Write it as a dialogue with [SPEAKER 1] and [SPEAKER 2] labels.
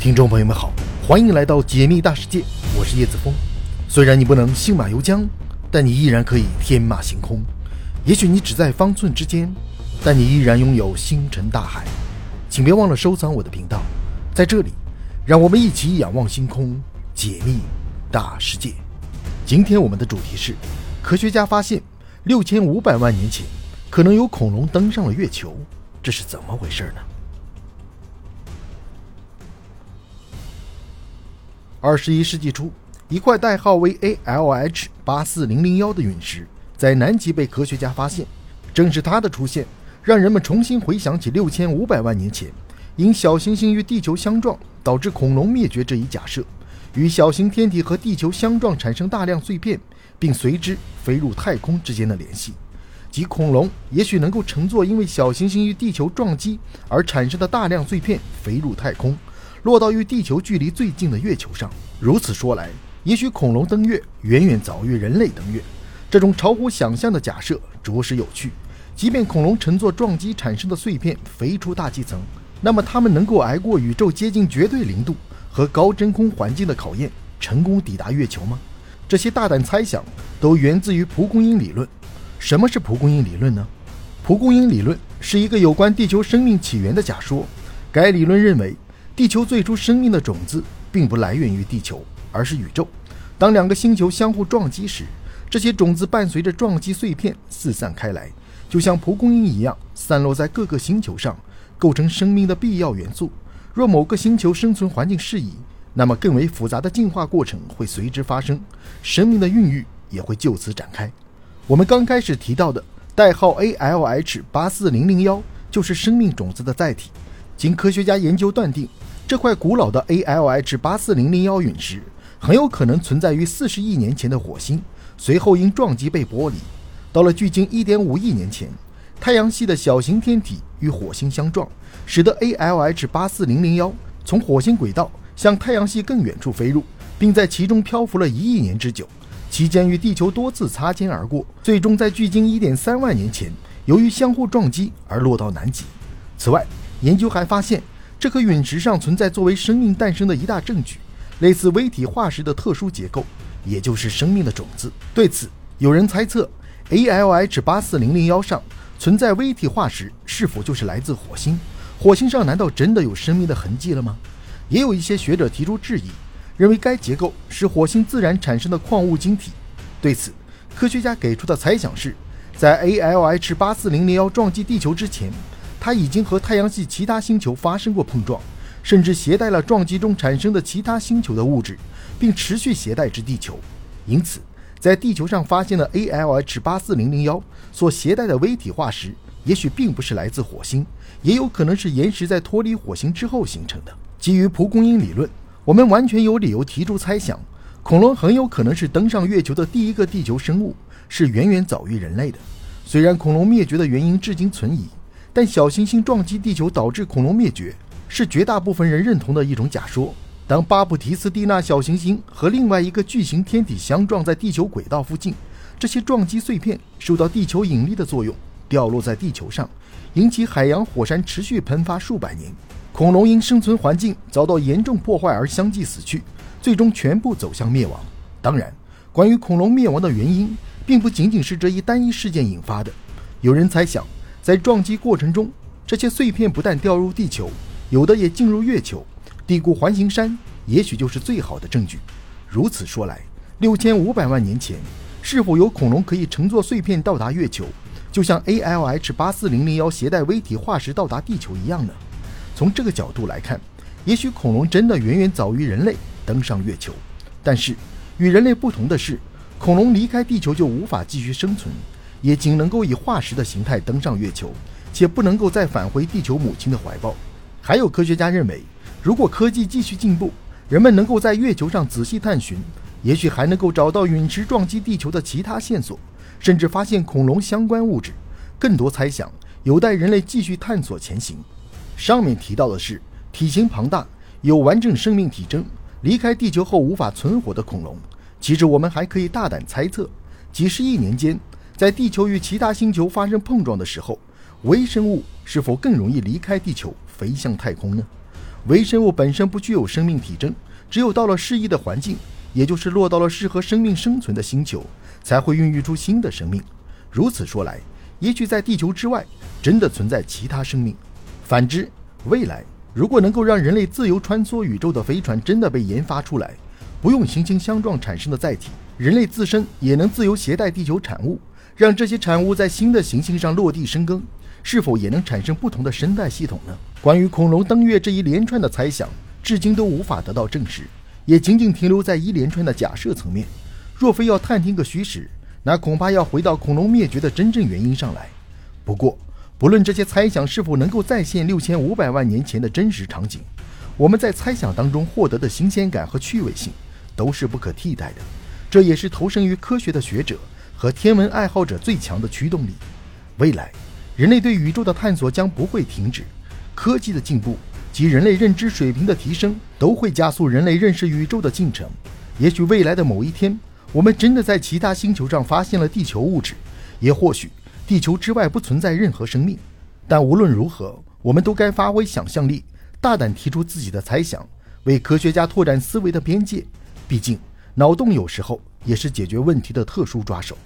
[SPEAKER 1] 听众朋友们好，欢迎来到解密大世界，我是叶子峰。虽然你不能信马由缰，但你依然可以天马行空。也许你只在方寸之间，但你依然拥有星辰大海。请别忘了收藏我的频道，在这里，让我们一起仰望星空，解密大世界。今天我们的主题是：科学家发现六千五百万年前可能有恐龙登上了月球，这是怎么回事呢？二十一世纪初，一块代号为 ALH 八四零零幺的陨石在南极被科学家发现。正是它的出现，让人们重新回想起六千五百万年前因小行星与地球相撞导致恐龙灭绝这一假设，与小型天体和地球相撞产生大量碎片，并随之飞入太空之间的联系，即恐龙也许能够乘坐因为小行星与地球撞击而产生的大量碎片飞入太空。落到与地球距离最近的月球上。如此说来，也许恐龙登月远远早于人类登月。这种超乎想象的假设着实有趣。即便恐龙乘坐撞击产生的碎片飞出大气层，那么它们能够挨过宇宙接近绝对零度和高真空环境的考验，成功抵达月球吗？这些大胆猜想都源自于蒲公英理论。什么是蒲公英理论呢？蒲公英理论是一个有关地球生命起源的假说。该理论认为。地球最初生命的种子并不来源于地球，而是宇宙。当两个星球相互撞击时，这些种子伴随着撞击碎片四散开来，就像蒲公英一样散落在各个星球上，构成生命的必要元素。若某个星球生存环境适宜，那么更为复杂的进化过程会随之发生，生命的孕育也会就此展开。我们刚开始提到的代号 ALH 八四零零幺就是生命种子的载体。经科学家研究断定。这块古老的 ALH 八四零零幺陨石很有可能存在于四十亿年前的火星，随后因撞击被剥离。到了距今一点五亿年前，太阳系的小型天体与火星相撞，使得 ALH 八四零零幺从火星轨道向太阳系更远处飞入，并在其中漂浮了一亿年之久，期间与地球多次擦肩而过，最终在距今一点三万年前由于相互撞击而落到南极。此外，研究还发现。这颗陨石上存在作为生命诞生的一大证据，类似微体化石的特殊结构，也就是生命的种子。对此，有人猜测，ALH 八四零零幺上存在微体化石，是否就是来自火星？火星上难道真的有生命的痕迹了吗？也有一些学者提出质疑，认为该结构是火星自然产生的矿物晶体。对此，科学家给出的猜想是，在 ALH 八四零零幺撞击地球之前。它已经和太阳系其他星球发生过碰撞，甚至携带了撞击中产生的其他星球的物质，并持续携带至地球。因此，在地球上发现的 ALH 八四零零幺所携带的微体化石，也许并不是来自火星，也有可能是岩石在脱离火星之后形成的。基于蒲公英理论，我们完全有理由提出猜想：恐龙很有可能是登上月球的第一个地球生物，是远远早于人类的。虽然恐龙灭绝的原因至今存疑。但小行星撞击地球导致恐龙灭绝，是绝大部分人认同的一种假说。当巴布提斯蒂纳小行星和另外一个巨型天体相撞在地球轨道附近，这些撞击碎片受到地球引力的作用，掉落在地球上，引起海洋火山持续喷发数百年。恐龙因生存环境遭到严重破坏而相继死去，最终全部走向灭亡。当然，关于恐龙灭亡的原因，并不仅仅是这一单一事件引发的。有人猜想。在撞击过程中，这些碎片不但掉入地球，有的也进入月球。地谷环形山也许就是最好的证据。如此说来，六千五百万年前，是否有恐龙可以乘坐碎片到达月球，就像 ALH 八四零零幺携带微体化石到达地球一样呢？从这个角度来看，也许恐龙真的远远早于人类登上月球。但是，与人类不同的是，恐龙离开地球就无法继续生存。也仅能够以化石的形态登上月球，且不能够再返回地球母亲的怀抱。还有科学家认为，如果科技继续进步，人们能够在月球上仔细探寻，也许还能够找到陨石撞击地球的其他线索，甚至发现恐龙相关物质。更多猜想有待人类继续探索前行。上面提到的是体型庞大、有完整生命体征、离开地球后无法存活的恐龙。其实我们还可以大胆猜测，几十亿年间。在地球与其他星球发生碰撞的时候，微生物是否更容易离开地球飞向太空呢？微生物本身不具有生命体征，只有到了适宜的环境，也就是落到了适合生命生存的星球，才会孕育出新的生命。如此说来，也许在地球之外，真的存在其他生命。反之，未来如果能够让人类自由穿梭宇宙的飞船真的被研发出来，不用行星相撞产生的载体，人类自身也能自由携带地球产物，让这些产物在新的行星上落地生根，是否也能产生不同的生态系统呢？关于恐龙登月这一连串的猜想，至今都无法得到证实，也仅仅停留在一连串的假设层面。若非要探听个虚实，那恐怕要回到恐龙灭绝的真正原因上来。不过，不论这些猜想是否能够再现六千五百万年前的真实场景，我们在猜想当中获得的新鲜感和趣味性。都是不可替代的，这也是投身于科学的学者和天文爱好者最强的驱动力。未来，人类对宇宙的探索将不会停止，科技的进步及人类认知水平的提升都会加速人类认识宇宙的进程。也许未来的某一天，我们真的在其他星球上发现了地球物质，也或许地球之外不存在任何生命。但无论如何，我们都该发挥想象力，大胆提出自己的猜想，为科学家拓展思维的边界。毕竟，脑洞有时候也是解决问题的特殊抓手。